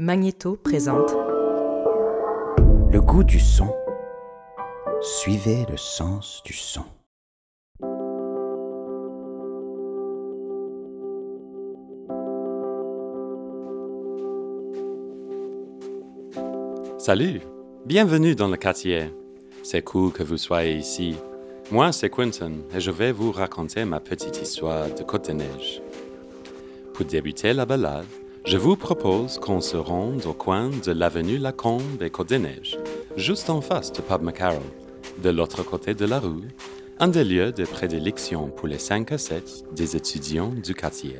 Magnéto présente Le goût du son. Suivez le sens du son. Salut, bienvenue dans le quartier. C'est cool que vous soyez ici. Moi, c'est Quentin et je vais vous raconter ma petite histoire de Côte-des-Neiges. Pour débuter la balade, je vous propose qu'on se rende au coin de l'avenue Lacombe et Côte-des-Neiges, juste en face de Pub McCarroll, de l'autre côté de la rue, un des lieux de prédilection pour les 5 à 7 des étudiants du quartier.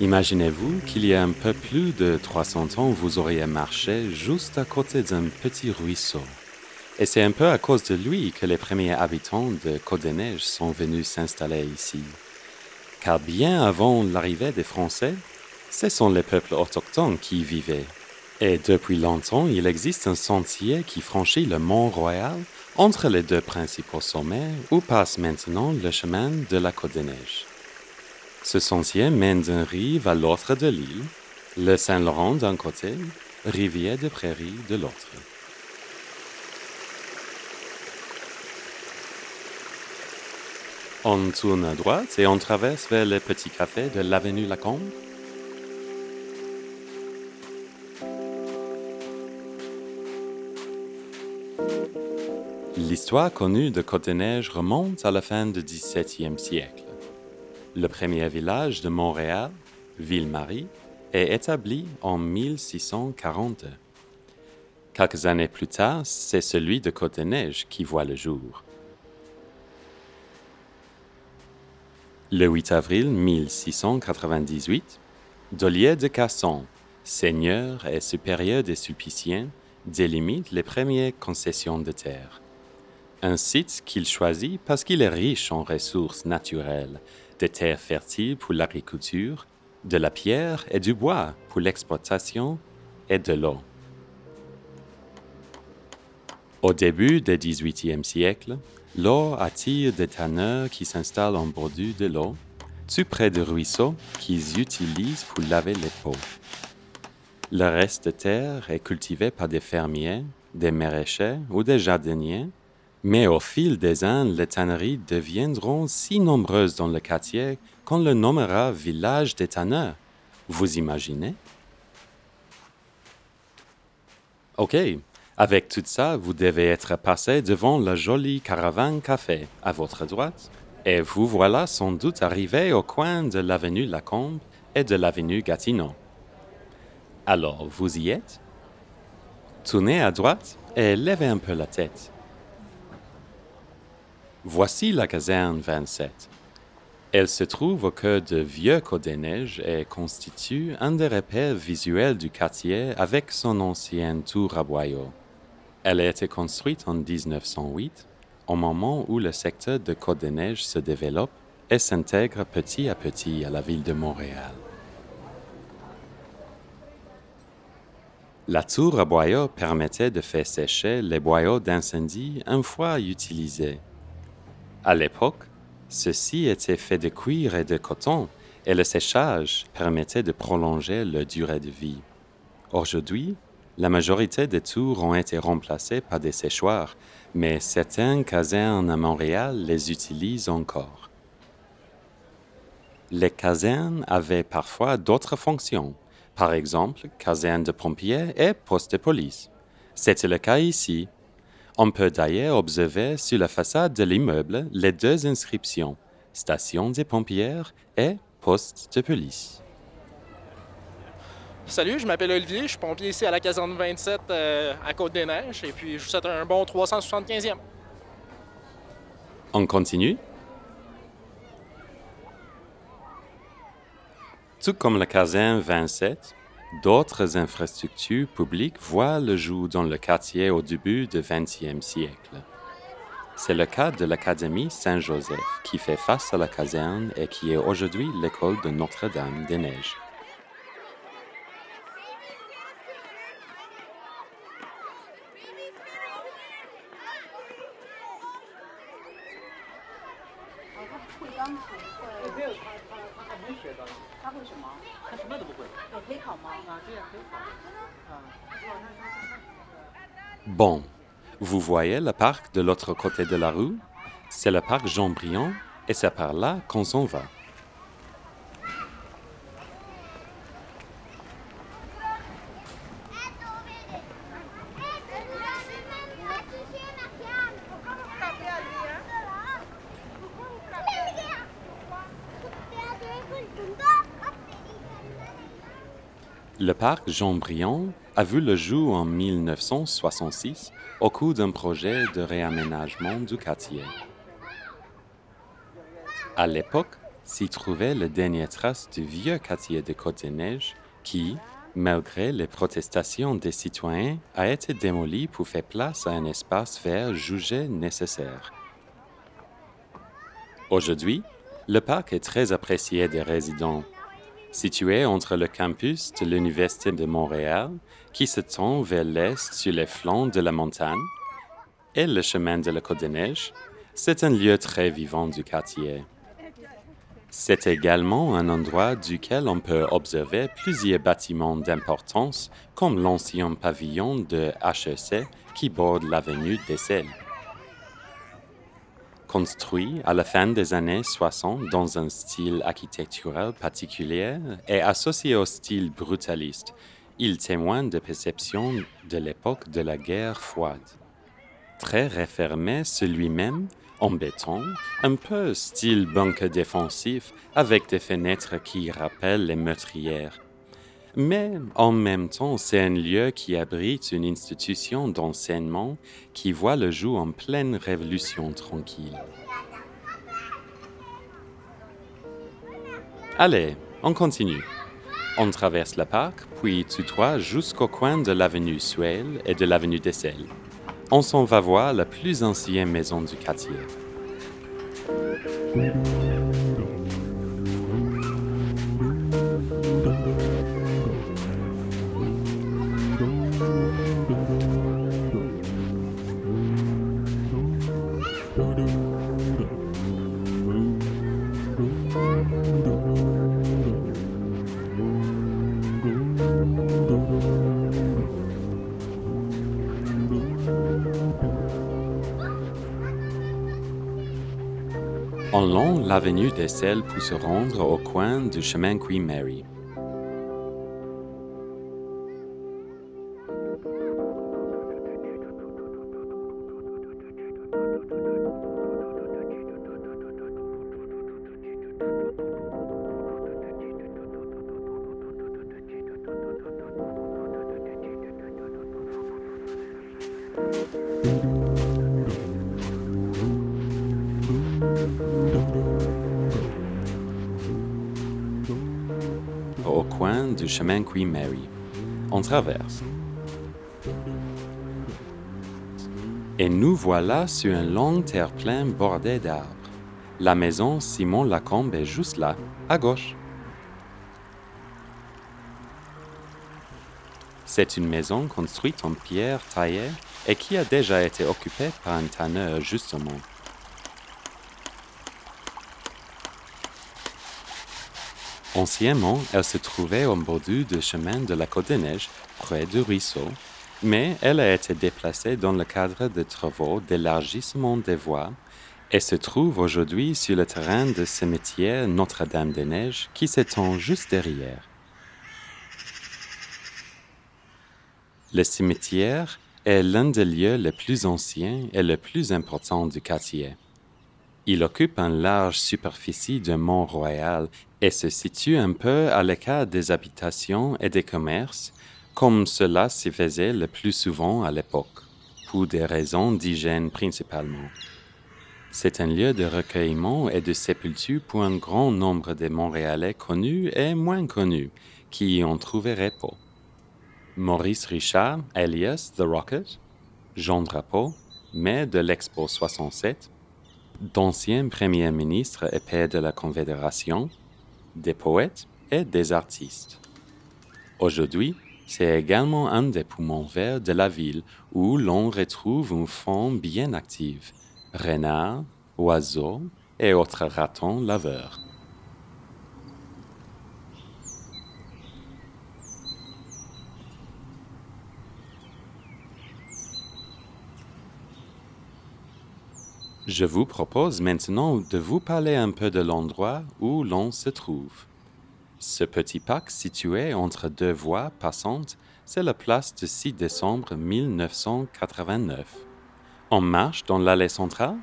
Imaginez-vous qu'il y a un peu plus de 300 ans, vous auriez marché juste à côté d'un petit ruisseau. Et c'est un peu à cause de lui que les premiers habitants de Côte-des-Neiges sont venus s'installer ici. Car bien avant l'arrivée des Français, ce sont les peuples autochtones qui y vivaient. Et depuis longtemps, il existe un sentier qui franchit le Mont Royal entre les deux principaux sommets où passe maintenant le chemin de la Côte-des-Neiges. Ce sentier mène d'une rive à l'autre de l'île, le Saint-Laurent d'un côté, Rivière de Prairie de l'autre. On tourne à droite et on traverse vers le petit café de l'avenue Lacombe. L'histoire connue de Côte-des-Neiges remonte à la fin du XVIIe siècle. Le premier village de Montréal, Ville-Marie, est établi en 1642. Quelques années plus tard, c'est celui de Côte-des-Neiges qui voit le jour. Le 8 avril 1698, Dollier de Casson, seigneur et supérieur des Sulpiciens, délimite les premières concessions de terre. Un site qu'il choisit parce qu'il est riche en ressources naturelles, des terres fertiles pour l'agriculture, de la pierre et du bois pour l'exploitation et de l'eau. Au début du XVIIIe siècle, l'eau attire des tanneurs qui s'installent en bordure de l'eau, tout près de ruisseaux qu'ils utilisent pour laver les pots. Le reste de terre est cultivé par des fermiers, des maraîchers ou des jardiniers mais au fil des ans, les tanneries deviendront si nombreuses dans le quartier qu'on le nommera village des tanneurs. Vous imaginez? OK. Avec tout ça, vous devez être passé devant la jolie caravane café à votre droite, et vous voilà sans doute arrivé au coin de l'avenue Lacombe et de l'avenue Gatineau. Alors, vous y êtes? Tournez à droite et levez un peu la tête. Voici la caserne 27. Elle se trouve au cœur de Vieux Côte-des-Neiges et constitue un des repères visuels du quartier avec son ancienne tour à boyaux. Elle a été construite en 1908, au moment où le secteur de Côte-des-Neiges se développe et s'intègre petit à petit à la ville de Montréal. La tour à boyaux permettait de faire sécher les boyaux d'incendie une fois utilisés. À l'époque, ceci était fait de cuir et de coton, et le séchage permettait de prolonger leur durée de vie. Aujourd'hui, la majorité des tours ont été remplacées par des séchoirs, mais certains casernes à Montréal les utilisent encore. Les casernes avaient parfois d'autres fonctions, par exemple caserne de pompiers et poste de police. C'était le cas ici, on peut d'ailleurs observer sur la façade de l'immeuble les deux inscriptions Station des pompières et Poste de police. Salut, je m'appelle Olivier, je suis pompier ici à la caserne 27 euh, à Côte-des-Neiges et puis je vous souhaite un bon 375e. On continue? Tout comme la caserne 27, D'autres infrastructures publiques voient le jour dans le quartier au début du XXe siècle. C'est le cas de l'Académie Saint-Joseph qui fait face à la caserne et qui est aujourd'hui l'école de Notre-Dame-des-Neiges. Bon, vous voyez le parc de l'autre côté de la rue C'est le parc Jean-Briand et c'est par là qu'on s'en va. Le parc Jean-Briand a vu le jour en 1966 au cours d'un projet de réaménagement du quartier. À l'époque, s'y trouvait les dernières traces du vieux quartier de Côte-des-Neiges qui, malgré les protestations des citoyens, a été démoli pour faire place à un espace vert jugé nécessaire. Aujourd'hui, le parc est très apprécié des résidents situé entre le campus de l'Université de Montréal, qui se tend vers l'est sur les flancs de la montagne, et le chemin de la Côte des Neiges, c'est un lieu très vivant du quartier. C'est également un endroit duquel on peut observer plusieurs bâtiments d'importance, comme l'ancien pavillon de HEC qui borde l'avenue des Selles construit à la fin des années 60 dans un style architectural particulier et associé au style brutaliste. Il témoigne de perceptions de l'époque de la guerre froide. Très refermé sur lui-même, en béton, un peu style bunker défensif avec des fenêtres qui rappellent les meurtrières. Mais en même temps, c'est un lieu qui abrite une institution d'enseignement qui voit le jour en pleine révolution tranquille. Allez, on continue. On traverse le parc, puis tout droit jusqu'au coin de l'avenue Suel et de l'avenue des Selles. On s'en va voir la plus ancienne maison du quartier. On long l'avenue des pour se rendre au coin du chemin Queen Mary. On traverse. Et nous voilà sur un long terre-plein bordé d'arbres. La maison Simon Lacombe est juste là, à gauche. C'est une maison construite en pierre taillée et qui a déjà été occupée par un tanneur justement. Anciennement, elle se trouvait au bordure du chemin de la Côte des Neiges, près du ruisseau, mais elle a été déplacée dans le cadre de travaux d'élargissement des voies et se trouve aujourd'hui sur le terrain de cimetière Notre-Dame-des-Neiges qui s'étend juste derrière. Le cimetière est l'un des lieux les plus anciens et les plus importants du quartier. Il occupe une large superficie de Mont-Royal et se situe un peu à l'écart des habitations et des commerces, comme cela s'y faisait le plus souvent à l'époque, pour des raisons d'hygiène principalement. C'est un lieu de recueillement et de sépulture pour un grand nombre de Montréalais connus et moins connus qui y ont trouvé repos. Maurice Richard, alias The Rocket, Jean Drapeau, maire de l'Expo 67, d'ancien premier ministre et père de la Confédération, des poètes et des artistes. Aujourd'hui, c'est également un des poumons verts de la ville où l'on retrouve une faune bien active. Renards, oiseaux, et autres ratons laveurs. Je vous propose maintenant de vous parler un peu de l'endroit où l'on se trouve. Ce petit parc situé entre deux voies passantes, c'est la place du 6 décembre 1989. On marche dans l'allée centrale?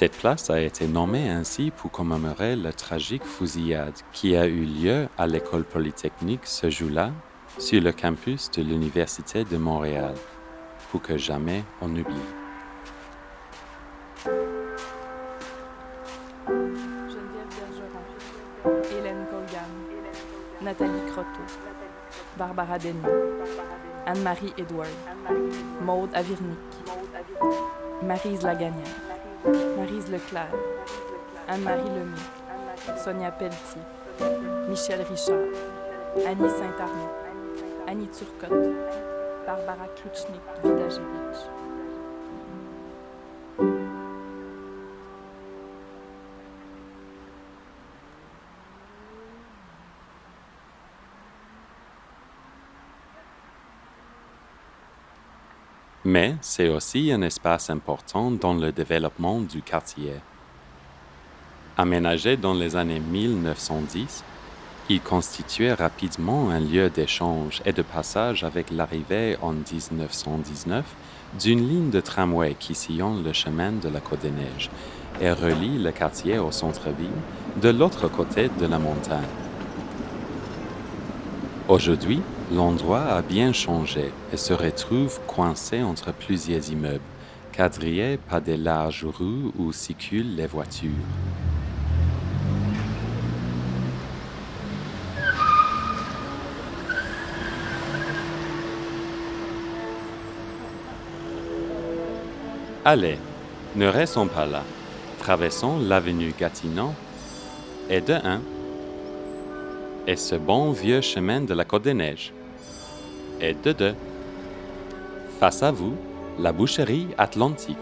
Cette place a été nommée ainsi pour commémorer la tragique fusillade qui a eu lieu à l'école polytechnique ce jour-là sur le campus de l'Université de Montréal, pour que jamais on oublie. Geneviève Bergeron, Hélène Colgan, Nathalie Croteau, Barbara Denis, Anne-Marie Edward, Maude Avirnic, Marise Lagagnère, Marise Leclerc, Anne-Marie Lemay, Sonia Pelletier, Michel Richard, Annie Saint-Arnaud, Annie Turcotte, Barbara Kluchnik Mais c'est aussi un espace important dans le développement du quartier. Aménagé dans les années 1910, il constituait rapidement un lieu d'échange et de passage avec l'arrivée en 1919 d'une ligne de tramway qui sillonne le chemin de la Côte des Neiges et relie le quartier au centre-ville de l'autre côté de la montagne. Aujourd'hui, l'endroit a bien changé et se retrouve coincé entre plusieurs immeubles, quadrillés par des larges rues où circulent les voitures. Allez, ne restons pas là. Traversons l'avenue Gatineau et de 1 et ce bon vieux chemin de la Côte des Neiges. Et de 2 face à vous, la boucherie atlantique.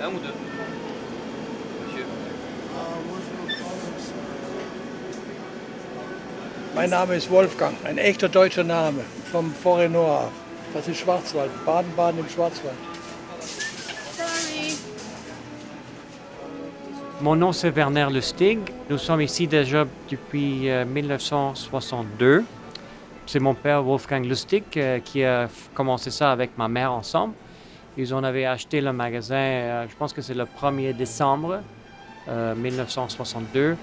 Un ou deux Monsieur. Mein Name ist Wolfgang, ein echter deutscher Name, vom Forêt Noir. Das ist Schwarzwald, Baden-Baden im Schwarzwald. Mon nom c'est Werner Lustig. Nous sommes ici déjà depuis euh, 1962. C'est mon père Wolfgang Lustig euh, qui a commencé ça avec ma mère ensemble. Ils en avaient acheté le magasin, euh, je pense que c'est le 1er décembre euh, 1962.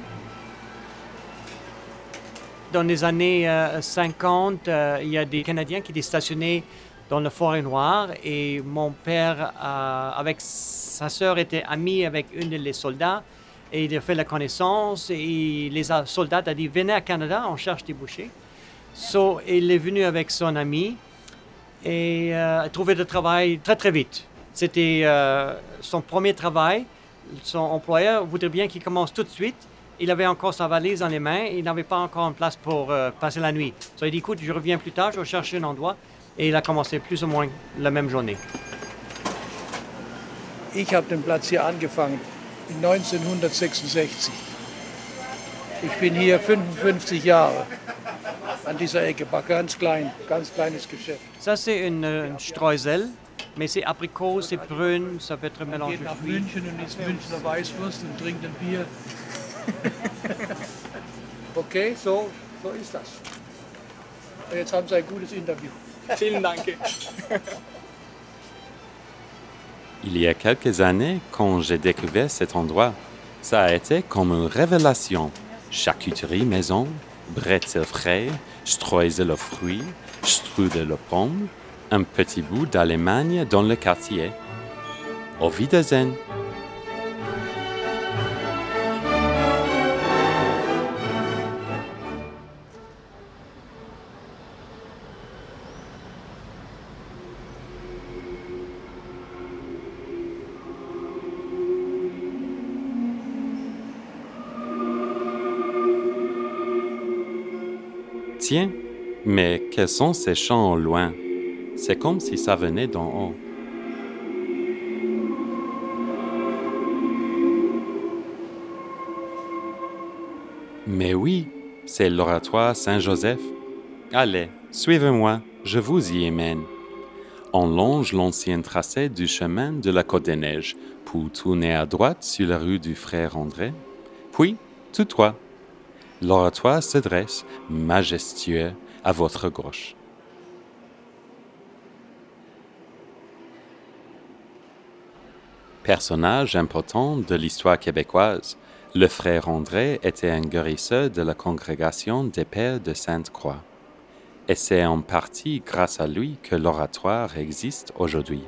Dans les années euh, 50, euh, il y a des Canadiens qui étaient stationnés dans le Forêt Noire et mon père, euh, avec sa sœur, était ami avec une des soldats et il a fait la connaissance et les soldats ont dit venez à Canada, on cherche des bouchers. So, il est venu avec son ami et euh, a trouvé du travail très très vite. C'était euh, son premier travail. Son employeur voudrait bien qu'il commence tout de suite. Il avait encore sa valise dans les mains. Il n'avait pas encore une place pour euh, passer la nuit. So, il dit écoute, je reviens plus tard, je vais chercher un endroit. Et il a commencé plus ou moins la même journée. Ich habe den Platz hier angefangen in 1966. Ich bin hier 55 Jahre an dieser Ecke, war ganz klein, ganz kleines Geschäft. Ça, c'est une, euh, une streusel, mais c'est abricot, c'est prune, ça peut être mélangé. geht nach München und isst Münchner Weißwurst und trinkt ein Bier. okay, so, so ist das. Und jetzt haben Sie ein gutes Interview. Vielen Dank. Il y a quelques années, quand j'ai découvert cet endroit, ça a été comme une révélation. Charcuterie maison, bretzel frais, streusel aux fruits, strudel aux pommes, un petit bout d'Allemagne dans le quartier. Au Wiedersehen! Mais quels sont ces chants au loin? C'est comme si ça venait d'en haut. Mais oui, c'est l'oratoire Saint-Joseph. Allez, suivez-moi, je vous y emmène. On longe l'ancien tracé du chemin de la Côte des Neiges pour tourner à droite sur la rue du Frère André, puis tout droit. L'oratoire se dresse, majestueux, à votre gauche. Personnage important de l'histoire québécoise, le frère André était un guérisseur de la congrégation des Pères de Sainte-Croix. Et c'est en partie grâce à lui que l'oratoire existe aujourd'hui.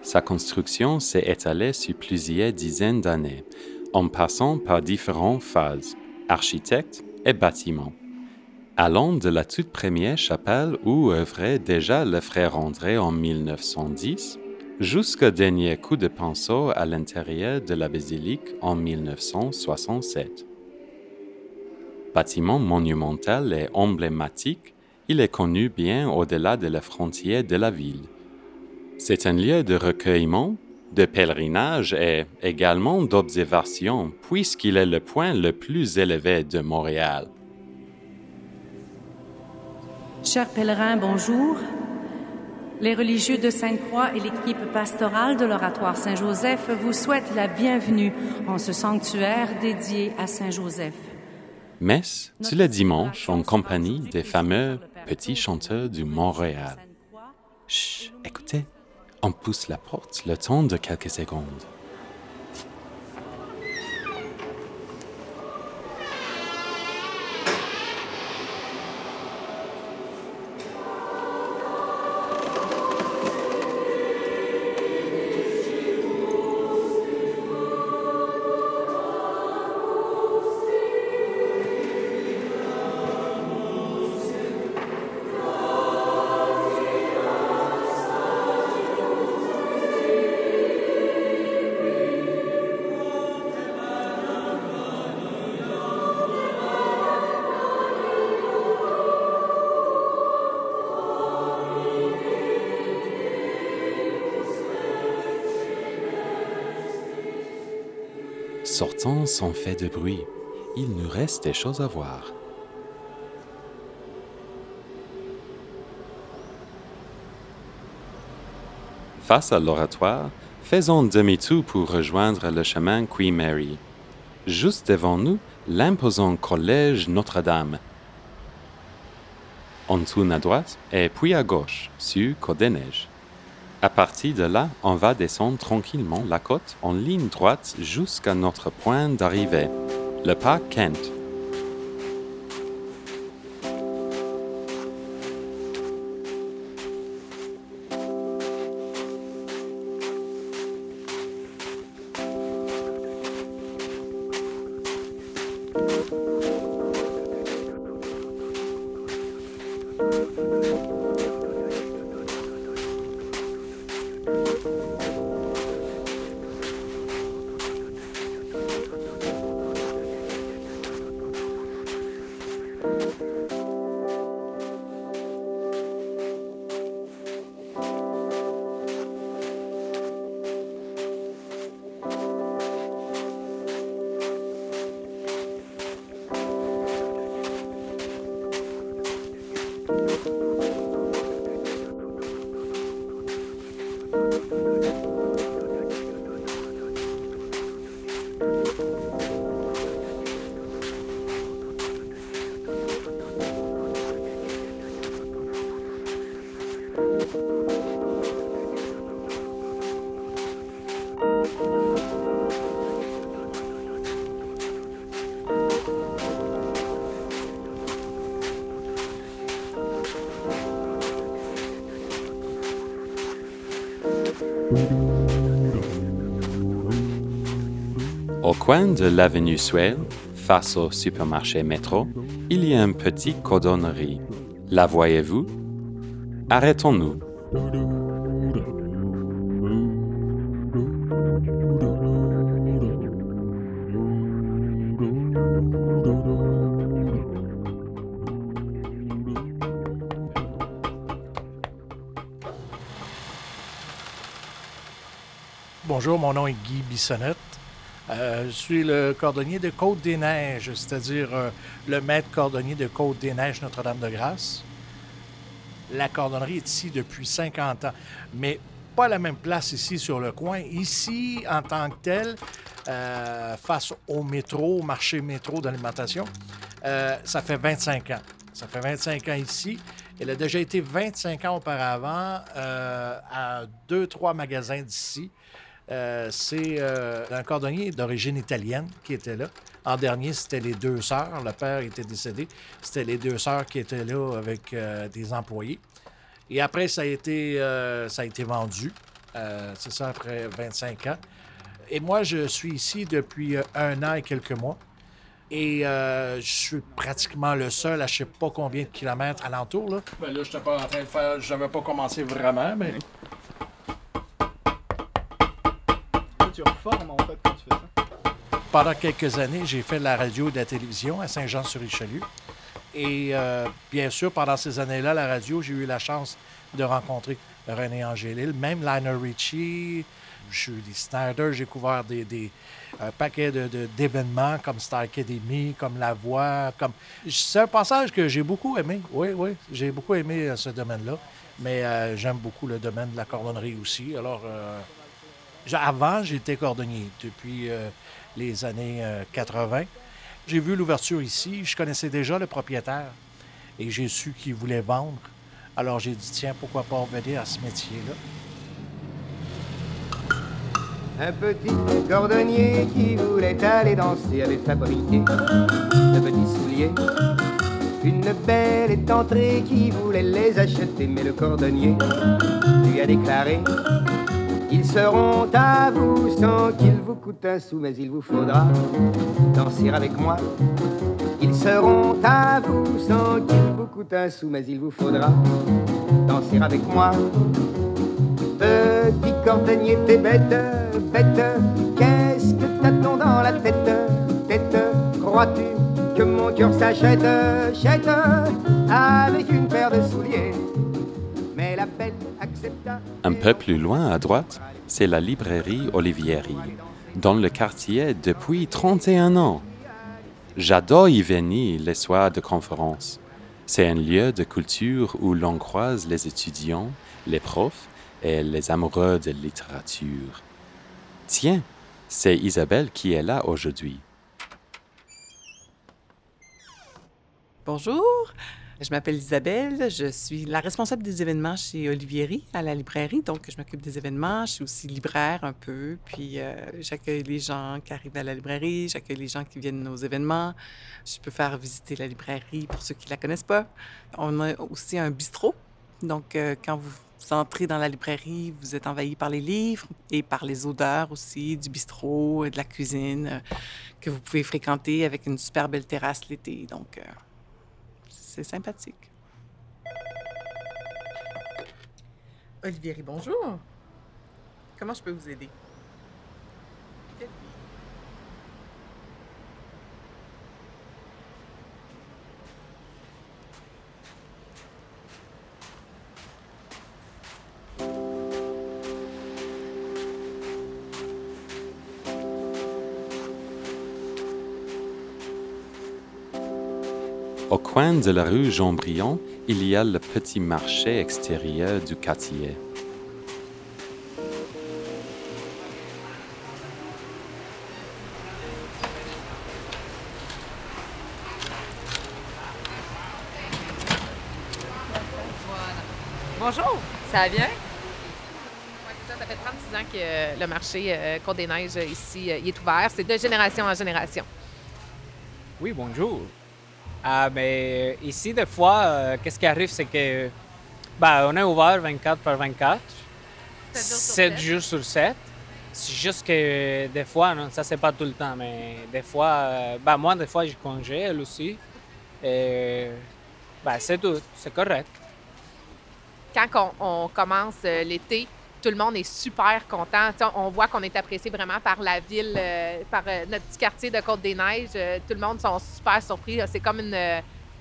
Sa construction s'est étalée sur plusieurs dizaines d'années, en passant par différentes phases, architectes et bâtiments. Allant de la toute première chapelle où œuvrait déjà le frère André en 1910 jusqu'au dernier coup de pinceau à l'intérieur de la basilique en 1967. Bâtiment monumental et emblématique, il est connu bien au-delà de la frontière de la ville. C'est un lieu de recueillement, de pèlerinage et également d'observation, puisqu'il est le point le plus élevé de Montréal. Chers pèlerins, bonjour. Les religieux de Sainte-Croix et l'équipe pastorale de l'Oratoire Saint-Joseph vous souhaitent la bienvenue en ce sanctuaire dédié à Saint-Joseph. Messe tous les dimanches en compagnie des fameux petits chanteurs du Montréal. Chut, écoutez, on pousse la porte le temps de quelques secondes. Sortons sans fait de bruit. Il nous reste des choses à voir. Face à l'oratoire, faisons demi-tour pour rejoindre le chemin Queen Mary. Juste devant nous, l'imposant collège Notre-Dame. On tourne à droite et puis à gauche, sur Côte des Neiges. À partir de là, on va descendre tranquillement la côte en ligne droite jusqu'à notre point d'arrivée, le parc Kent. coin de l'avenue Suel, face au supermarché métro, il y a une petite cordonnerie. La voyez-vous? Arrêtons-nous. Bonjour, mon nom est Guy Bissonnette. Euh, je suis le cordonnier de Côte-des-Neiges, c'est-à-dire euh, le maître cordonnier de Côte-des-Neiges Notre-Dame-de-Grâce. La cordonnerie est ici depuis 50 ans, mais pas la même place ici sur le coin. Ici, en tant que tel, euh, face au métro, au marché métro d'alimentation, ça fait 25 ans. Ça fait 25 ans ici. Elle a déjà été 25 ans auparavant à deux, trois magasins d'ici. Euh, c'est euh, un cordonnier d'origine italienne qui était là. En dernier, c'était les deux sœurs. Le père était décédé. C'était les deux sœurs qui étaient là avec euh, des employés. Et après, ça a été, euh, ça a été vendu. Euh, c'est ça, après 25 ans. Et moi, je suis ici depuis un an et quelques mois. Et euh, je suis pratiquement le seul à je sais pas combien de kilomètres alentour. Là, ben là je n'étais pas en train de faire. Je n'avais pas commencé vraiment, mais. Pendant quelques années, j'ai fait de la radio et de la télévision à Saint-Jean-sur-Richelieu. Et euh, bien sûr, pendant ces années-là, la radio, j'ai eu la chance de rencontrer René Angélil, même Lionel Richie. Je suis des Snyder, j'ai couvert des, des- un paquet de- de- d'événements comme Star Academy, comme La Voix. Comme... C'est un passage que j'ai beaucoup aimé. Oui, oui, j'ai beaucoup aimé euh, ce domaine-là. Mais euh, j'aime beaucoup le domaine de la cordonnerie aussi. Alors, euh, avant, j'étais cordonnier depuis euh, les années euh, 80. J'ai vu l'ouverture ici. Je connaissais déjà le propriétaire et j'ai su qu'il voulait vendre. Alors j'ai dit, tiens, pourquoi pas revenir à ce métier-là? Un petit cordonnier qui voulait aller danser avait fabriqué de petits souliers. Une belle étantrée qui voulait les acheter, mais le cordonnier lui a déclaré Ils seront à vous sans qu'il vous coûte un sou, mais il vous faudra danser avec moi. Ils seront à vous sans qu'il vous coûte un sou, mais il vous faudra danser avec moi. Petit cordonnier, t'es bête, bête. Qu'est-ce que t'as-t-on dans la tête, tête Crois-tu que mon cœur s'achète, chète avec une paire de souliers Un peu plus loin à droite, c'est la librairie Olivieri, dans le quartier depuis 31 ans. J'adore y venir les soirs de conférence. C'est un lieu de culture où l'on croise les étudiants, les profs et les amoureux de littérature. Tiens, c'est Isabelle qui est là aujourd'hui. Bonjour, je m'appelle Isabelle, je suis la responsable des événements chez Olivieri à la librairie, donc je m'occupe des événements, je suis aussi libraire un peu, puis euh, j'accueille les gens qui arrivent à la librairie, j'accueille les gens qui viennent aux événements, je peux faire visiter la librairie pour ceux qui la connaissent pas. On a aussi un bistrot, donc euh, quand vous entrez dans la librairie, vous êtes envahi par les livres et par les odeurs aussi du bistrot et de la cuisine euh, que vous pouvez fréquenter avec une super belle terrasse l'été, donc... c'est sympathique. Olivieri, bonjour. Comment je peux vous aider? Coin de la rue Jean-Briand, il y a le petit marché extérieur du quartier. Bonjour, ça va bien? Ça, fait 36 ans que euh, le marché euh, Côte-des-Neiges euh, ici euh, il est ouvert. C'est de génération en génération. Oui, bonjour. Ah, mais ici, des fois, euh, qu'est-ce qui arrive, c'est que bah, on est ouvert 24 par 24, 7 jours sur 7. C'est juste que des fois, non, ça c'est pas tout le temps, mais des fois, euh, bah, moi, des fois, je congé, elle aussi. Et bah, c'est tout, c'est correct. Quand on, on commence euh, l'été, tout le monde est super content. On voit qu'on est apprécié vraiment par la ville, euh, par euh, notre petit quartier de Côte-des-Neiges. Euh, tout le monde sont super surpris. C'est comme une.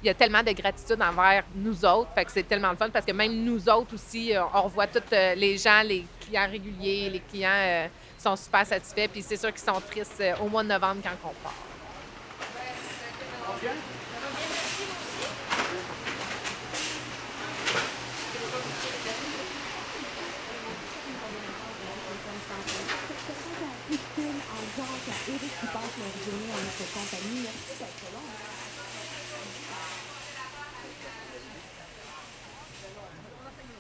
il y a tellement de gratitude envers nous autres. Fait que c'est tellement le fun parce que même nous autres aussi, on revoit tous les gens, les clients réguliers, les clients sont super satisfaits, puis c'est sûr qu'ils sont tristes au mois de novembre quand on part.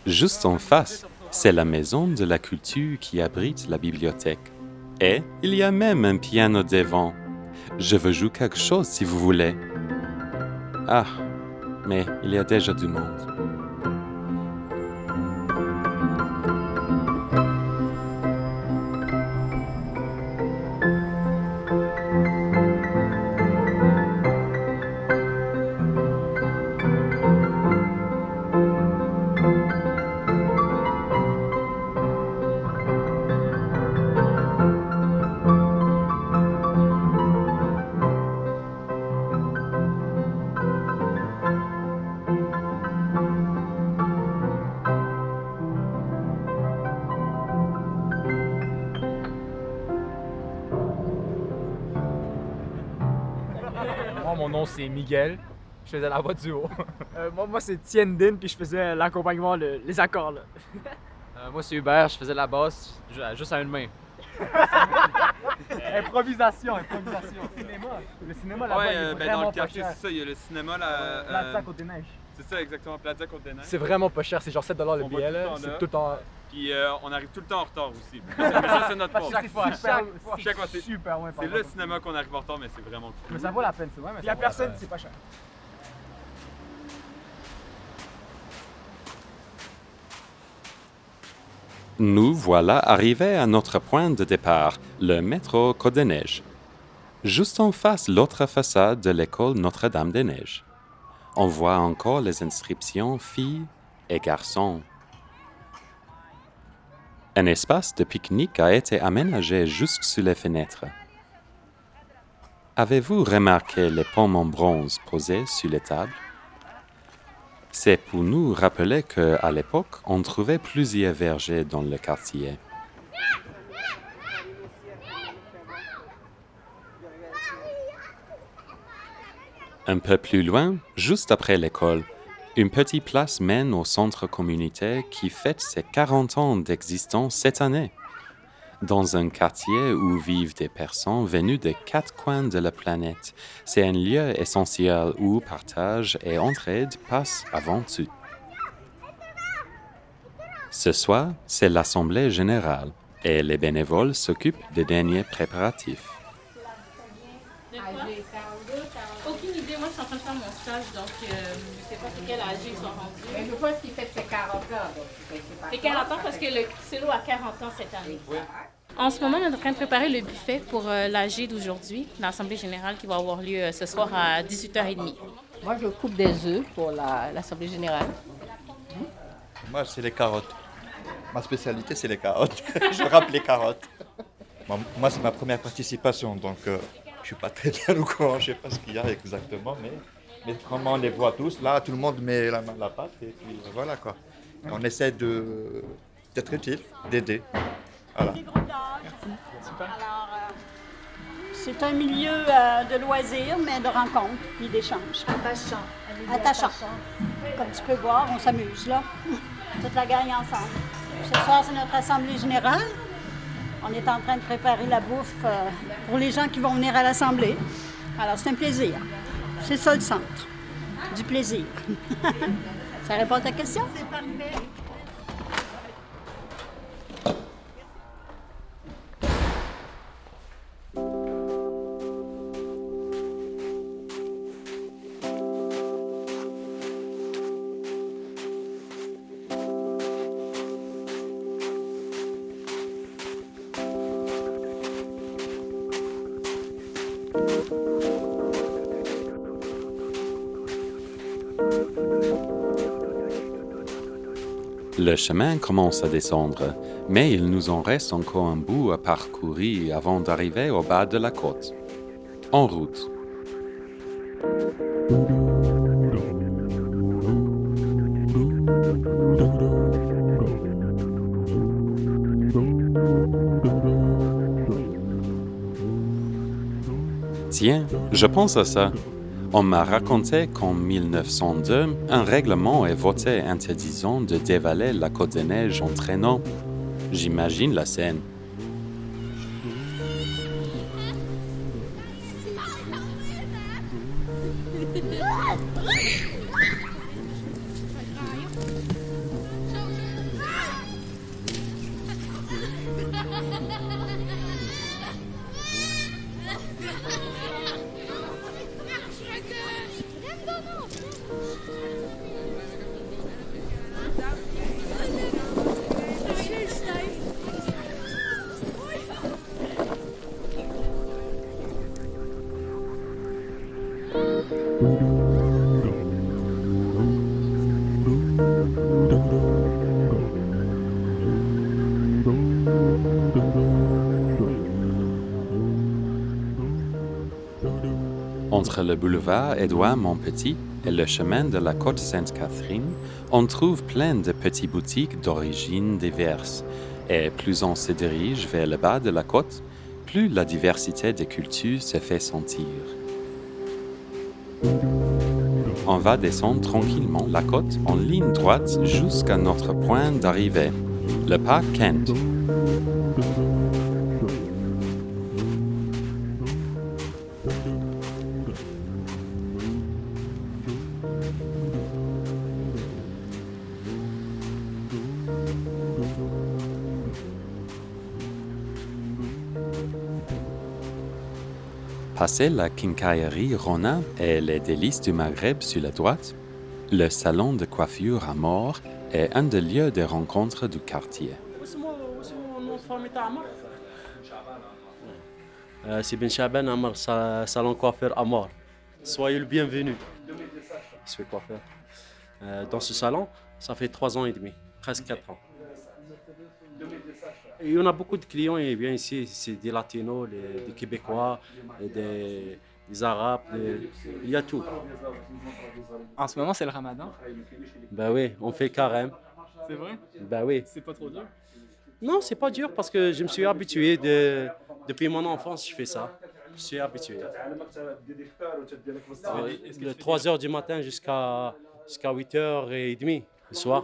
Juste en face, c'est la maison de la culture qui abrite la bibliothèque. Et il y a même un piano devant. Je veux jouer quelque chose si vous voulez. Ah, mais il y a déjà du monde. Je faisais la voix du haut. Euh, moi, moi c'est Tien Din, puis je faisais l'accompagnement, le- les accords. Là. Euh, moi, c'est Hubert, je faisais la basse ju- juste à une main. improvisation, improvisation. Cinéma. Le cinéma là-bas, Ouais, est euh, ben, dans le quartier, c'est ça, il y a le cinéma là. Plaza euh, Côte-des-Neiges. C'est ça, exactement, Plaza Côte-des-Neiges. C'est vraiment pas cher, c'est genre 7 le On va billet. tout le là. temps C'est tout le temps. Puis euh, on arrive tout le temps en retard aussi. mais ça, c'est notre faute. Chaque fois, chaque fois. Chaque fois, c'est super C'est le cinéma qu'on arrive en retard, mais c'est vraiment cool. Mais ça vaut la peine, c'est vrai. Il y a personne, c'est pas cher. Nous voilà arrivés à notre point de départ, le métro Côte-des-Neiges. Juste en face l'autre façade de l'école Notre-Dame-des-Neiges. On voit encore les inscriptions filles et garçons. Un espace de pique-nique a été aménagé juste sous les fenêtres. Avez-vous remarqué les pommes en bronze posées sur les tables? C'est pour nous rappeler qu'à l'époque, on trouvait plusieurs vergers dans le quartier. Un peu plus loin, juste après l'école, une petite place mène au centre communautaire qui fête ses 40 ans d'existence cette année. Dans un quartier où vivent des personnes venues des quatre coins de la planète, c'est un lieu essentiel où partage et entraide passent avant tout. Ce soir, c'est l'Assemblée générale et les bénévoles s'occupent des derniers préparatifs. Aucune idée, moi je suis en train de faire mon stage, donc euh, je sais pas c'est quel âge ils sont rendus. Mais je pense qu'il fait ses 40 ans. donc c'est pas C'est 40 ans parce que le Celo a 40 ans cette année. En ce moment, on est en train de préparer le buffet pour euh, l'AG d'aujourd'hui, l'Assemblée générale qui va avoir lieu euh, ce soir à 18h30. Moi, je coupe des œufs pour la- l'Assemblée générale. Moi, c'est les carottes. Ma spécialité, c'est les carottes. je râpe les carottes. Moi, moi, c'est ma première participation, donc euh, je suis pas très bien au courant. Je sais pas ce qu'il y a exactement, mais, mais comment on les voit tous, là, tout le monde met la main à la pâte et puis voilà quoi. On essaie de d'être utile, d'aider. Voilà. Alors, euh, c'est un milieu euh, de loisirs, mais de rencontres et d'échanges. Attachant. Attachant. Comme tu peux voir, on s'amuse là. Toute la gang ensemble. Ce soir, c'est notre assemblée générale. On est en train de préparer la bouffe euh, pour les gens qui vont venir à l'assemblée. Alors, c'est un plaisir. C'est ça le centre. Du plaisir. ça répond à ta question? C'est parfait. Le chemin commence à descendre, mais il nous en reste encore un bout à parcourir avant d'arriver au bas de la côte. En route. Tiens, je pense à ça. On m'a raconté qu'en 1902, un règlement est voté interdisant de dévaler la côte des neiges en traînant. J'imagine la scène. Boulevard Édouard Montpetit et le chemin de la côte Sainte-Catherine, on trouve plein de petites boutiques d'origine diverses. Et plus on se dirige vers le bas de la côte, plus la diversité des cultures se fait sentir. On va descendre tranquillement la côte en ligne droite jusqu'à notre point d'arrivée, le parc Kent. La quincaillerie Rona et les délices du Maghreb sur la droite, le salon de coiffure à mort est un des lieux de rencontre du quartier. Euh, c'est Ben Chaban Amar, sa- salon coiffeur Amar. Soyez le bienvenu. Je suis coiffeur. Dans ce salon, ça fait trois ans et demi, presque quatre ans. Et on a beaucoup de clients et bien ici, c'est des Latinos, les- des Québécois, des, des Arabes, des- il y a tout. En ce moment, c'est le ramadan. Ben oui, on fait carême. C'est vrai? Ben oui. C'est pas trop dur? Non, c'est pas dur parce que je me suis habitué de, depuis mon enfance, je fais ça. Je suis habitué. De 3 heures du matin jusqu'à jusqu'à 8h30 le soir.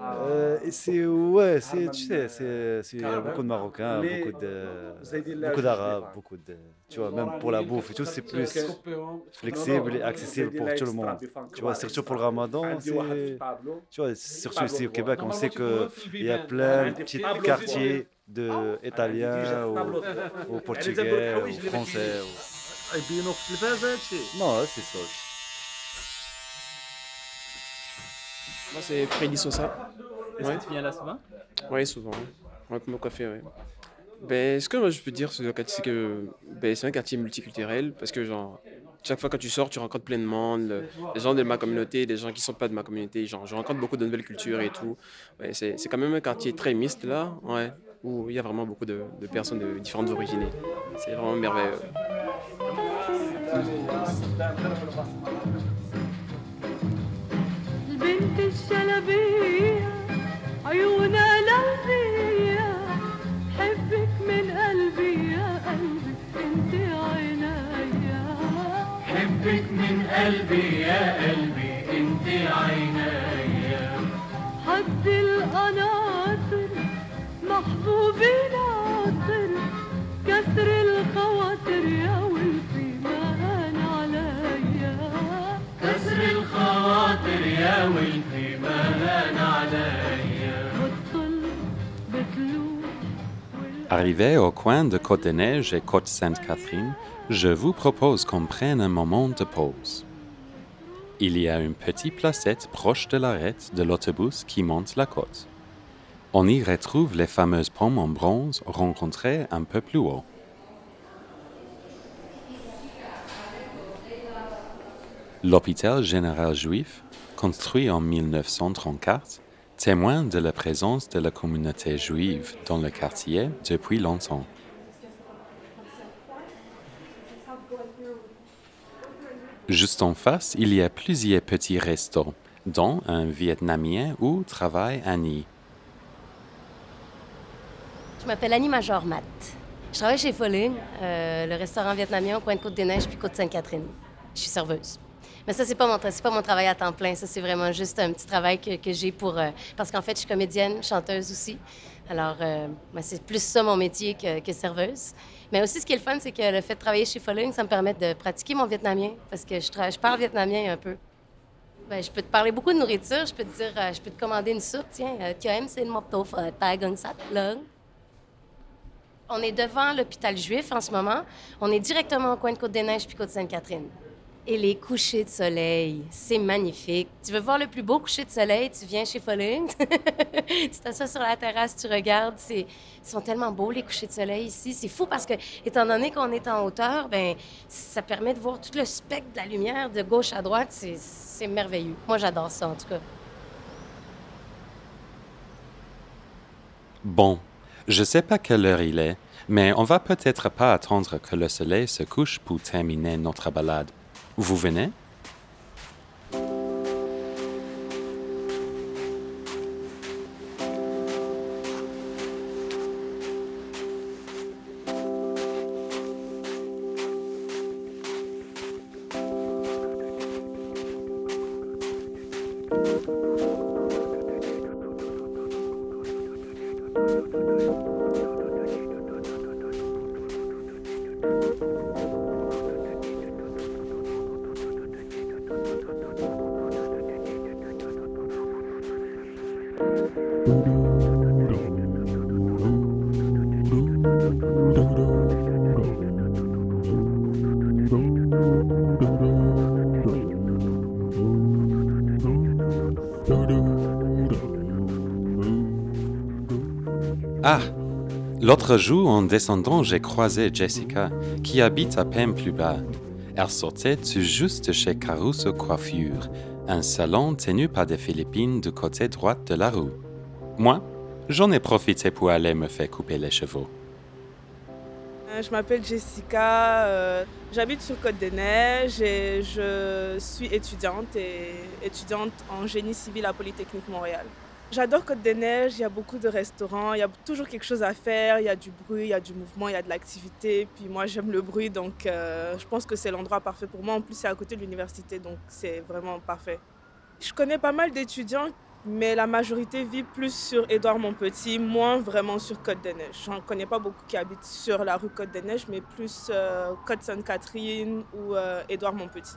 Euh, c'est ouais, c'est tu sais, c'est beaucoup de Marocains, beaucoup de beaucoup d'Arabes, beaucoup de tu vois même pour la bouffe et tout c'est plus flexible et accessible pour tout le monde. Tu vois surtout pour le Ramadan, tu vois surtout ici au Québec on sait que il y a plein de petits quartiers de italiens ou, portugais ou français. Non, c'est ça. Moi, c'est Freddy Sosa. Est-ce que tu viens là souvent? Oui, souvent. Ouais, pour me coiffer, oui. Ben, ce que moi je peux dire sur le quartier, c'est que ben, c'est un quartier multiculturel parce que genre chaque fois que tu sors, tu rencontres plein de monde, le- des gens de ma communauté, des gens qui sont pas de ma communauté. Genre, je rencontre beaucoup de nouvelles cultures et tout. Ouais, c'est c'est quand même un quartier très mixte là, ouais, où il y a vraiment beaucoup de, de personnes de différentes origines. C'est vraiment merveilleux. الشلبية عيونها حبك من قلبي يا قلبي انت عينيا. حبك من قلبي يا قلبي انت عينيا. حد القناطر محبوبي ناطر كسر الخواطر يا الخواطر يا ولدي ما هان عليا بتطل بتلوح Arrivé au coin de Côte-des-Neiges et Côte-Sainte-Catherine, je vous propose qu'on prenne un moment de pause. Il y a une petite placette proche de l'arête de l'autobus qui monte la côte. On y retrouve les fameuses pommes en bronze rencontrées un peu plus haut. L'hôpital général juif, construit en 1934, témoigne de la présence de la communauté juive dans le quartier depuis longtemps. Juste en face, il y a plusieurs petits restos, dont un vietnamien où travaille Annie. Je m'appelle Annie Major Matt. Je travaille chez Folling, euh, le restaurant vietnamien au coin de Côte-des-Neiges puis Côte-Sainte-Catherine. Je suis serveuse. Mais ça, c'est pas mon, pas mon travail à temps plein. Ça, c'est vraiment juste un petit travail que, j'ai pour... euh, parce qu'en fait, je suis comédienne, chanteuse aussi. Alors, euh, ben, c'est plus ça mon métier que, serveuse. Mais aussi, ce qui est le fun, c'est que le fait de travailler chez Folling, ça me permet de pratiquer mon vietnamien parce que je, parle vietnamien un peu. Ben, je peux te parler beaucoup de nourriture. Je peux te dire, euh, je peux te commander une soupe. Tiens, euh, KM, c'est une. On est devant l'hôpital juif en ce moment. On est directement au coin de Côte-des-Neiges puis Côte-Sainte-Catherine. Et les couchers de soleil, c'est magnifique. Tu veux voir le plus beau coucher de soleil, tu viens chez Folling. tu t'assois sur la terrasse, tu regardes. Ils sont tellement beaux, les couchers de soleil ici. C'est fou parce que, étant donné qu'on est en hauteur, ben, ça permet de voir tout le spectre de la lumière de gauche à droite. C'est, c'est merveilleux. Moi, j'adore ça, en tout cas. Bon, je sais pas quelle heure il est, mais on va peut-être pas attendre que le soleil se couche pour terminer notre balade. Vous venez? L'autre jour, en descendant, j'ai croisé Jessica, qui habite à peine plus bas. Elle sortait tout juste chez Caruso Coiffure, un salon tenu par des Philippines du côté droit de la rue. Moi, j'en ai profité pour aller me faire couper les cheveux. Euh, Je m'appelle Jessica, euh, j'habite sur Côte-des-Neiges et je suis étudiante et étudiante en génie civil à Polytechnique Montréal. J'adore Côte-des-Neiges, il y a beaucoup de restaurants, il y a toujours quelque chose à faire, il y a du bruit, il y a du mouvement, il y a de l'activité. Puis moi j'aime le bruit donc euh, je pense que c'est l'endroit parfait pour moi. En plus c'est à côté de l'université donc c'est vraiment parfait. Je connais pas mal d'étudiants mais la majorité vit plus sur Édouard Montpetit, moins vraiment sur Côte-des-Neiges. J'en connais pas beaucoup qui habitent sur la rue Côte-des-Neiges, mais plus euh, Côte-Sainte-Catherine ou euh, Édouard Montpetit.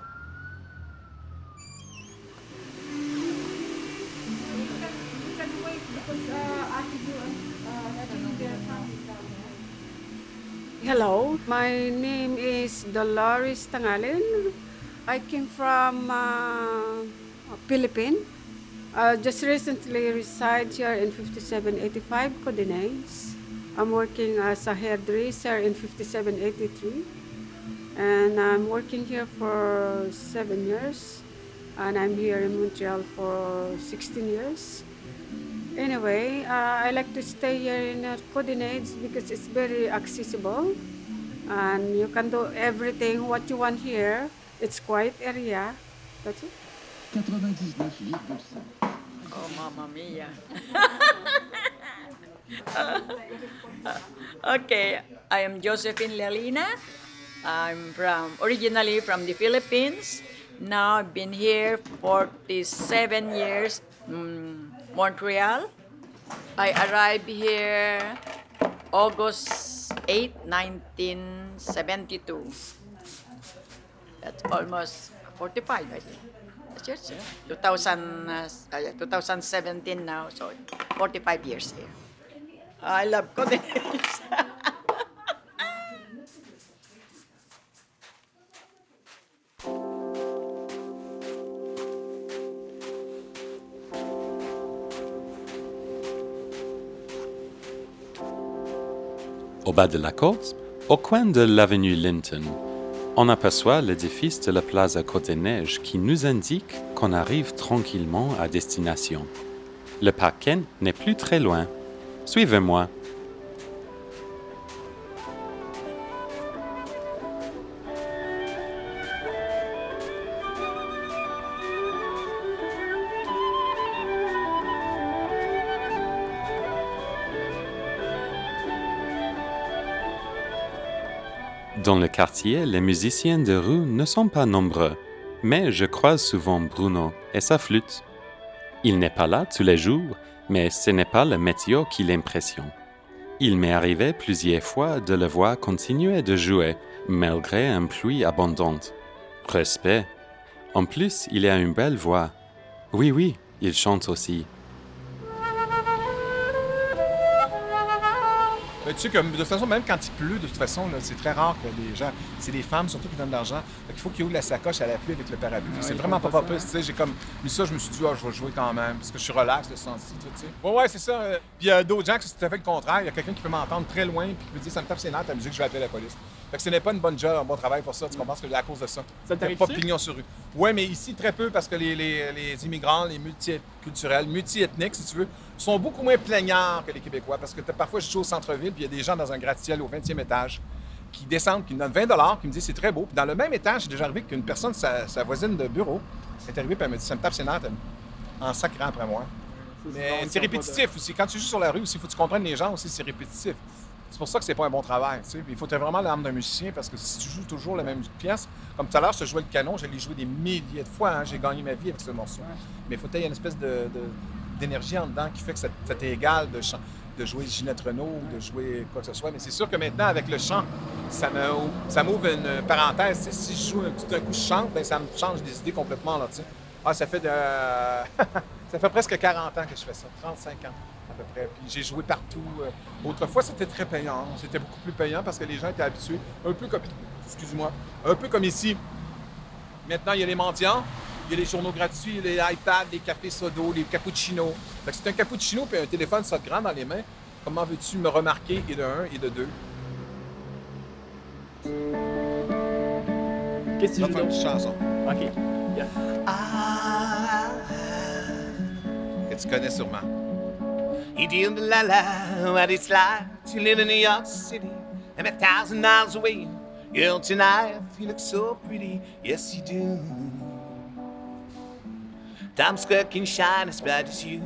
Hello, my name is Dolores Tangalin. I came from uh, Philippines. Uh, just recently reside here in 5785 Codinates. I'm working as a hairdresser in 5783. And I'm working here for seven years. And I'm here in Montreal for 16 years. Anyway, uh, I like to stay here in uh, Coordinates because it's very accessible and you can do everything what you want here. It's quiet area. That's it. Oh, mamma mia. okay, I am Josephine Lalina. I'm from originally from the Philippines. Now I've been here 47 years, mm, Montreal. I arrived here August 8, 1972. That's almost 45, I think. Yes, yes, 2000, uh, uh, yeah, 2017 now, so 45 years here. I love Codex. bas de la côte, au coin de l'avenue Linton, on aperçoit l'édifice de la Plaza Côte-des-Neiges qui nous indique qu'on arrive tranquillement à destination. Le parking n'est plus très loin. Suivez-moi. Dans le quartier, les musiciens de rue ne sont pas nombreux, mais je croise souvent Bruno et sa flûte. Il n'est pas là tous les jours, mais ce n'est pas le météo qui l'impressionne. Il m'est arrivé plusieurs fois de le voir continuer de jouer, malgré une pluie abondante. Respect. En plus, il a une belle voix. Oui, oui, il chante aussi. Ben, tu sais que de toute façon, même quand il pleut, de toute façon, c'est très rare que les gens. C'est les femmes surtout qui donnent de l'argent. Qu'il faut qu'ils ouvrent la sacoche à la pluie avec le parapluie. Ouais, c'est il vraiment pas. Tu sais, j'ai comme. Mais ça, je me suis dit, ah, je vais jouer quand même. Parce que je suis relax de ce sens-ci, tu sais. Ouais, ouais, c'est ça. Puis il y a d'autres gens qui c'est tout à fait le contraire. Il y a quelqu'un qui peut m'entendre très loin puis qui peut dire, ça me tape ses nerfs ta musique, je vais appeler la police. Fait que ce n'est pas une bonne job, un bon travail pour ça. Tu comprends? Que à cause de ça. Ça Il y a t'arrive pas pignon sur rue. Oui, mais ici, très peu parce que les, les- les immigrants, les multiculturels, multiethniques, si tu veux, sont beaucoup moins plaignards que les Québécois. Parce que parfois, je suis au centre-ville, puis il y a des gens dans un gratte-ciel au 20e étage qui descendent, qui me donnent 20 qui me disent c'est très beau. Puis dans le même étage, c'est déjà arrivé qu'une personne, sa, sa voisine de bureau, est arrivée, puis elle me dit ça me tape ses nerfs en sacrant après moi. Mais c'est répétitif aussi. Quand tu joues sur la rue aussi, il faut que tu comprennes les gens aussi, c'est répétitif. C'est pour ça que c'est pas un bon travail. Il faut vraiment l'âme d'un musicien parce que si tu joues toujours la même pièce, comme tout à l'heure, je jouais le canon, je l'ai joué des milliers de fois. hein. J'ai gagné ma vie avec ce morceau. Mais il faut que tu aies une espèce de- d'énergie en dedans qui fait que ça, ça t'égale de, de jouer Ginette Renault ou de jouer quoi que ce soit. Mais c'est sûr que maintenant, avec le chant, ça me- ça m'ouvre une parenthèse. Si je joue un- tout d'un coup, je chante, ben, ça me change des idées complètement. Là, ah, ça fait de. ça fait presque 40 ans que je fais ça, 35 ans à peu près. Puis j'ai joué partout. euh. Autrefois, c'était très payant. C'était beaucoup plus payant parce que les gens étaient habitués. Un peu comme. Excuse-moi. Un peu comme ici. Maintenant, il y a les mendiants, il y a les journaux gratuits, les iPads, les cafés sodo, les cappuccinos. Fait que c'est un cappuccino puis un téléphone grand dans les mains. Comment veux-tu me remarquer et de un et de deux? Qu'est-ce que tu faire une chanson. OK. Que tu connais sûrement. He did la la what it's like to live in New York City. I'm a thousand miles away. Girl, tonight you look so pretty. Yes, you do. Times Square can shine as bright as you.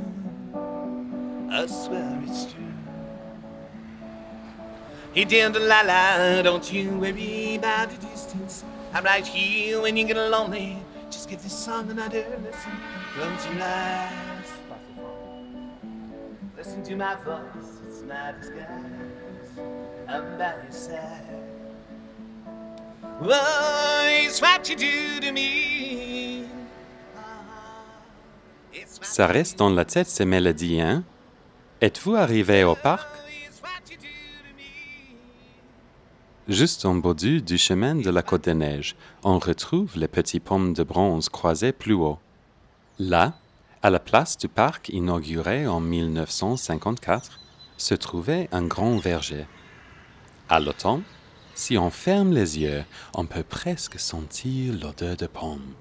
I swear it's true. He did la la, don't you worry about the distance. I'm right here when you get lonely. Just give this song another listen. Close your eyes. Listen to my voice, it's my disguise. I'm by your side. Oh, it's what you do to me. Ça reste dans la tête ces mélodies, hein? Êtes-vous arrivé au parc? Juste en bordure du chemin de la Côte des Neiges, on retrouve les petits pommes de bronze croisés plus haut. Là, à la place du parc inauguré en 1954, se trouvait un grand verger. À l'automne, si on ferme les yeux, on peut presque sentir l'odeur de pommes.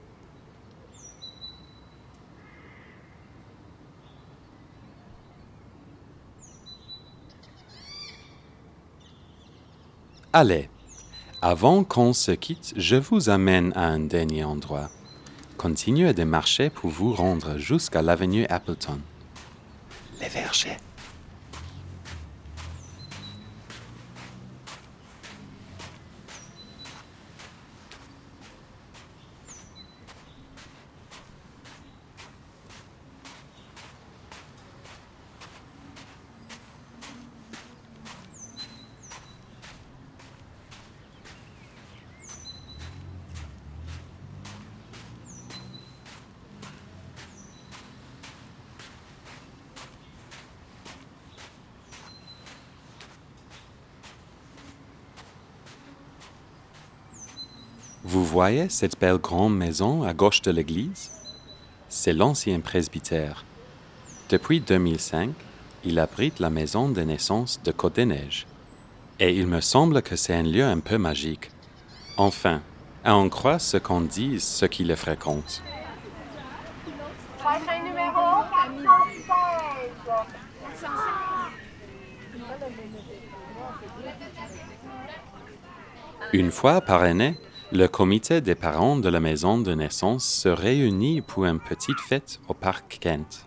Allez, avant qu'on se quitte, je vous amène à un dernier endroit. Continuez de marcher pour vous rendre jusqu'à l'avenue Appleton. Les vergers. Vous voyez cette belle grande maison à gauche de l'église? C'est l'ancien presbytère. Depuis 2005, il abrite la maison de naissance de Côte-des-Neiges. Et il me semble que c'est un lieu un peu magique. Enfin, à en croire ce qu'on dit ceux qui le fréquentent. Prochain numéro, 416. Une fois par année, le comité des parents de la maison de naissance se réunit pour une petite fête au parc Kent.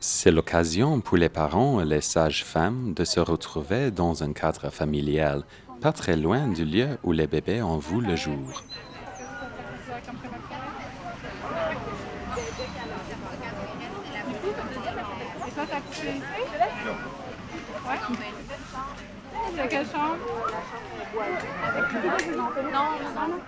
C'est l'occasion pour les parents et les sages-femmes de se retrouver dans un cadre familial pas très loin du lieu où les bébés ont vu le jour. Quelle chambre? Non, non, non.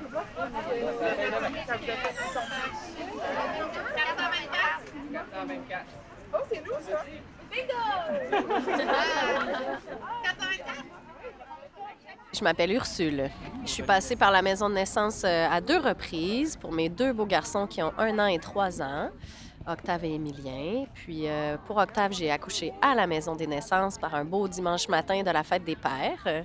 424. Oh, c'est nous, ça? Je m'appelle Ursule. Je suis passée par la maison de naissance euh, à deux reprises pour mes deux beaux garçons qui ont un an et trois ans, Octave et Émilien. Puis euh, pour Octave, j'ai accouché à la maison des naissances par un beau dimanche matin de la fête des pères.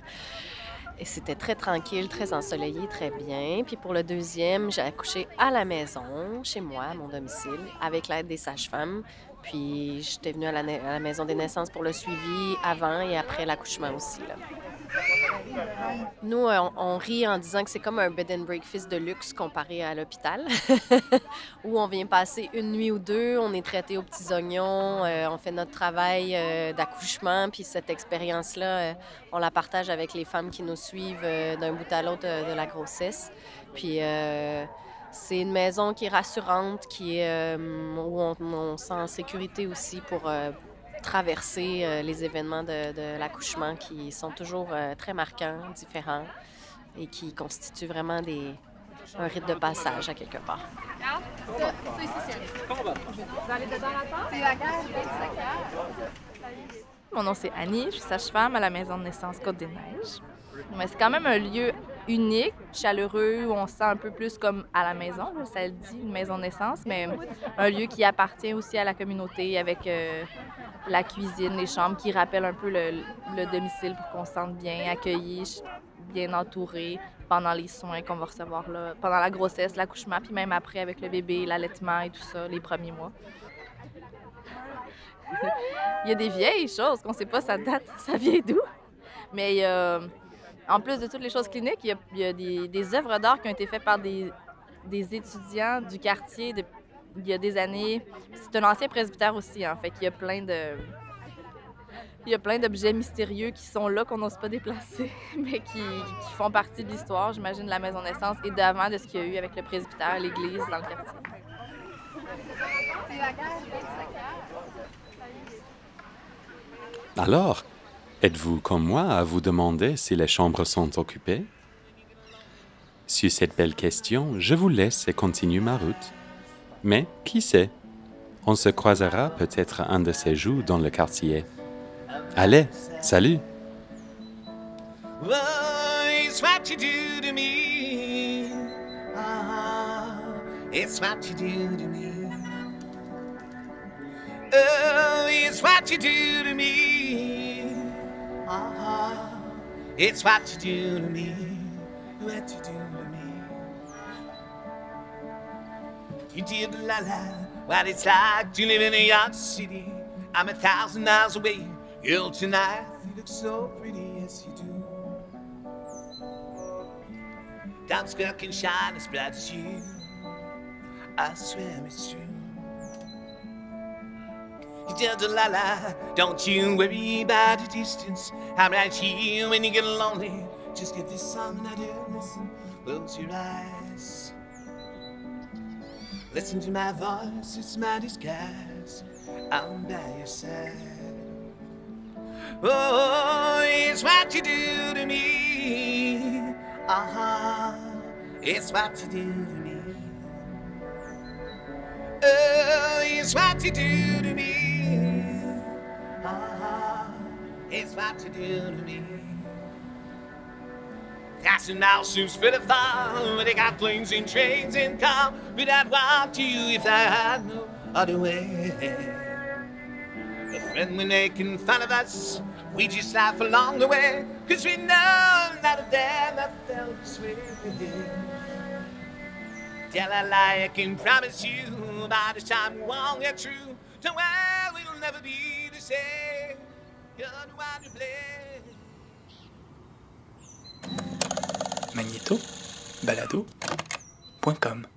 Et c'était très tranquille, très ensoleillé, très bien. Puis pour le deuxième, j'ai accouché à la maison, chez moi, à mon domicile, avec l'aide des sages-femmes. Puis j'étais venue à la, maison des naissances pour le suivi avant et après l'accouchement aussi. Nous, euh, on, rit en disant que c'est comme un bed and breakfast de luxe comparé à l'hôpital, où on vient passer une nuit ou deux, on est traité aux petits oignons, euh, on fait notre travail euh, d'accouchement, puis cette expérience-là, on la partage avec les femmes qui nous suivent d'un bout à l'autre de la grossesse. Puis c'est une maison qui est rassurante, qui où on, on se sent en sécurité aussi pour traverser euh, les événements de, l'accouchement qui sont toujours euh, très marquants, différents et qui constituent vraiment des, un rite de passage à quelque part. Mon nom c'est Annie, je suis sage-femme à la maison de naissance Côte-des-Neiges. Mais c'est quand même un lieu unique, chaleureux, où on se sent un peu plus comme à la maison, ça le dit, une maison de naissance, mais un lieu qui appartient aussi à la communauté avec euh, la cuisine, les chambres qui rappellent un peu le, le domicile pour qu'on se sente bien accueilli, bien entouré pendant les soins qu'on va recevoir là, pendant la grossesse, l'accouchement, puis même après avec le bébé, l'allaitement et tout ça, les premiers mois. il y a des vieilles choses qu'on ne sait pas ça date, ça vient d'où? Mais a, en plus de toutes les choses cliniques, il y a, des, œuvres d'art qui ont été faites par des, étudiants du quartier il y a des années. C'est un ancien presbytère aussi, en fait, qu'il y a plein de... Il y a plein d'objets mystérieux qui sont là, qu'on n'ose pas déplacer, mais qui, qui font partie de l'histoire, j'imagine, de la maison naissance et d'avant de ce qu'il y a eu avec le presbytère, l'église dans le quartier. Alors, êtes-vous comme moi à vous demander si les chambres sont occupées? Sur cette belle question, je vous laisse et continue ma route. Mais qui sait? On se croisera peut-être un de ces jours dans le quartier. Allez, salut Oh, it's what you do to me. Ah, it's what you do to me. Oh, it's what you do to me. Ah, it's what you do to me. What you do You did la la, what it's like to live in a York City. I'm a thousand miles away. Girl, tonight you look so pretty, yes you do. That skirt can shine as bright as you. I swear it's true. You tell the la la, don't you worry about the distance. I'm right here when you get lonely. Just give this song another listen. Close your eyes. Listen to my voice, it's my disguise. I'm by your side. Oh, it's what you do to me. Uh-huh. It's what you do to me. Oh, it's what you do to me. Uh-huh. It's what you do to me. Thousand miles seems pretty far. They got planes and trains and cars. But I'd walk to you if I had no other way. A friend when they can fun of us, we just laugh along the way. Cause we know not a damn that felt this way. Tell a lie, I can promise you, by the time we won't get through, to well, we'll never be the same. You're the one to blame. Magnéto, balado.com